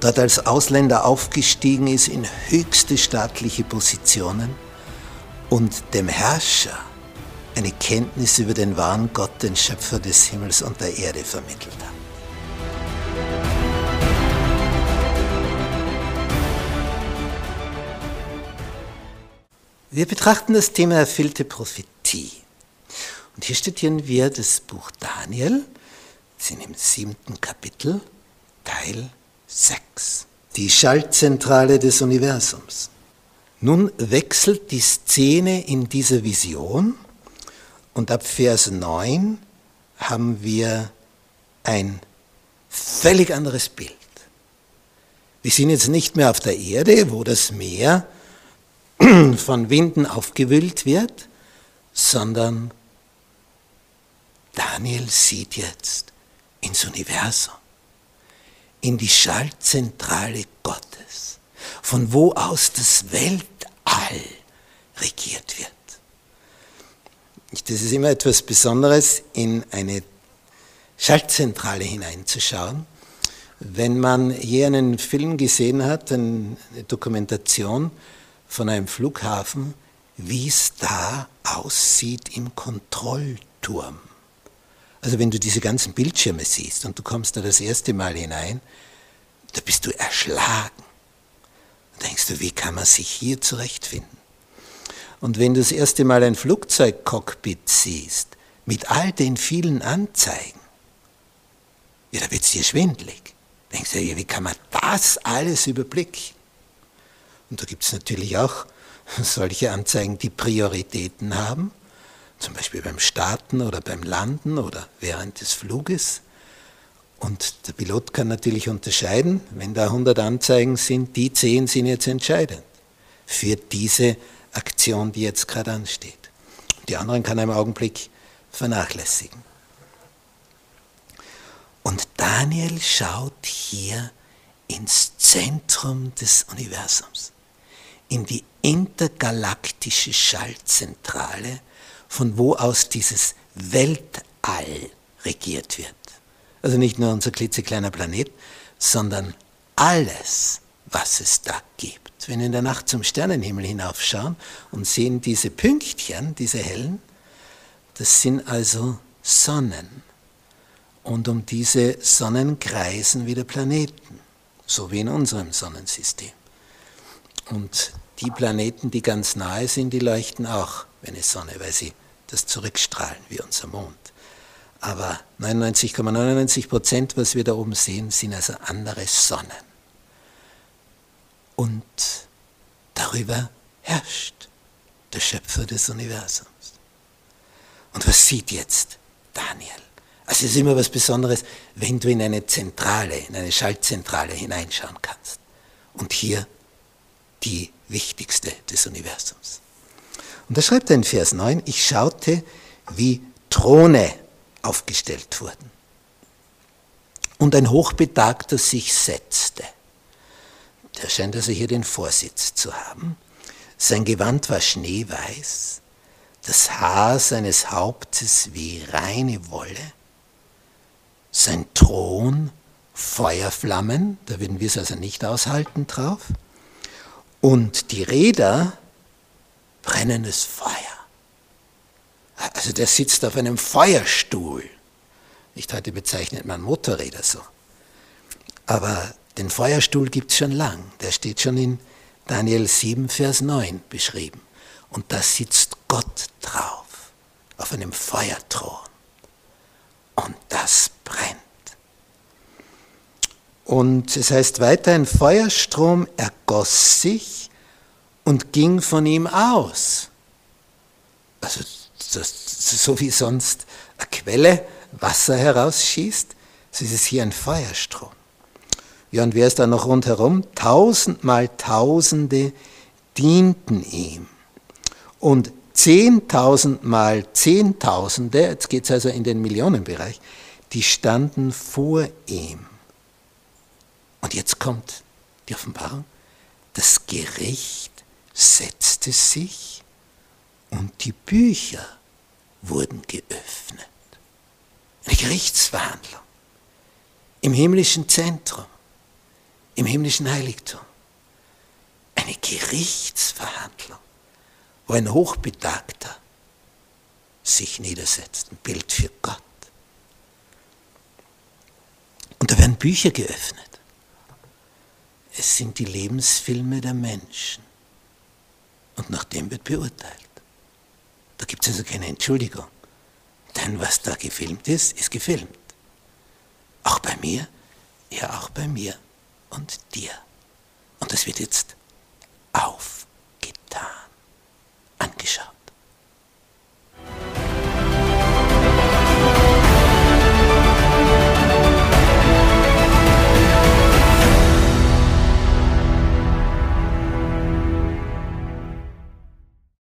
dort als Ausländer aufgestiegen ist in höchste staatliche Positionen und dem Herrscher eine Kenntnis über den wahren Gott, den Schöpfer des Himmels und der Erde vermittelt hat. Wir betrachten das Thema erfüllte Prophetie. Und hier studieren wir das Buch Daniel, sind im siebten Kapitel, Teil 6. Die Schaltzentrale des Universums. Nun wechselt die Szene in dieser Vision und ab Vers 9 haben wir ein völlig anderes Bild. Wir sind jetzt nicht mehr auf der Erde, wo das Meer von Winden aufgewühlt wird, sondern Daniel sieht jetzt ins Universum, in die Schaltzentrale Gottes, von wo aus das Weltall regiert wird. Das ist immer etwas Besonderes, in eine Schaltzentrale hineinzuschauen. Wenn man je einen Film gesehen hat, eine Dokumentation von einem Flughafen, wie es da aussieht im Kontrollturm. Also wenn du diese ganzen Bildschirme siehst und du kommst da das erste Mal hinein, da bist du erschlagen. Da denkst du, wie kann man sich hier zurechtfinden? Und wenn du das erste Mal ein Flugzeugcockpit siehst, mit all den vielen Anzeigen, ja, da wird es dir schwindlig. Denkst du, wie kann man das alles überblicken? Und da gibt es natürlich auch solche Anzeigen, die Prioritäten haben, zum Beispiel beim Starten oder beim Landen oder während des Fluges. Und der Pilot kann natürlich unterscheiden, wenn da 100 Anzeigen sind, die 10 sind jetzt entscheidend für diese Aktion, die jetzt gerade ansteht. Die anderen kann er im Augenblick vernachlässigen. Und Daniel schaut hier ins Zentrum des Universums, in die intergalaktische Schaltzentrale, von wo aus dieses Weltall regiert wird. Also nicht nur unser klitzekleiner Planet, sondern alles, was es da gibt wenn wir in der Nacht zum Sternenhimmel hinaufschauen und sehen diese Pünktchen, diese hellen, das sind also Sonnen. Und um diese Sonnen kreisen wieder Planeten, so wie in unserem Sonnensystem. Und die Planeten, die ganz nahe sind, die leuchten auch wie eine Sonne, weil sie das zurückstrahlen, wie unser Mond. Aber 99,99 Prozent, ,99 was wir da oben sehen, sind also andere Sonnen und darüber herrscht der Schöpfer des Universums. Und was sieht jetzt Daniel? Also es ist immer was Besonderes, wenn du in eine Zentrale, in eine Schaltzentrale hineinschauen kannst. Und hier die wichtigste des Universums. Und da schreibt er in Vers 9, ich schaute, wie Throne aufgestellt wurden. Und ein Hochbetagter sich setzte. Der scheint also hier den Vorsitz zu haben. Sein Gewand war schneeweiß, das Haar seines Hauptes wie reine Wolle, sein Thron Feuerflammen, da würden wir es also nicht aushalten drauf, und die Räder brennendes Feuer. Also der sitzt auf einem Feuerstuhl. Nicht heute bezeichnet man Motorräder so. Aber den Feuerstuhl gibt es schon lang. Der steht schon in Daniel 7, Vers 9 beschrieben. Und da sitzt Gott drauf, auf einem Feuerthron. Und das brennt. Und es heißt weiter, ein Feuerstrom ergoss sich und ging von ihm aus. Also so wie sonst eine Quelle Wasser herausschießt, so ist es hier ein Feuerstrom. Ja, und wer ist da noch rundherum? Tausendmal Tausende dienten ihm. Und zehntausendmal Zehntausende, jetzt geht es also in den Millionenbereich, die standen vor ihm. Und jetzt kommt die Offenbarung, das Gericht setzte sich und die Bücher wurden geöffnet. Eine Gerichtsverhandlung im himmlischen Zentrum, im himmlischen Heiligtum. Eine Gerichtsverhandlung, wo ein Hochbetagter sich niedersetzt, ein Bild für Gott. Und da werden Bücher geöffnet. Es sind die Lebensfilme der Menschen. Und nach dem wird beurteilt. Da gibt es also keine Entschuldigung. Denn was da gefilmt ist, ist gefilmt. Auch bei mir, ja auch bei mir und dir. Und das wird jetzt aufbereitet.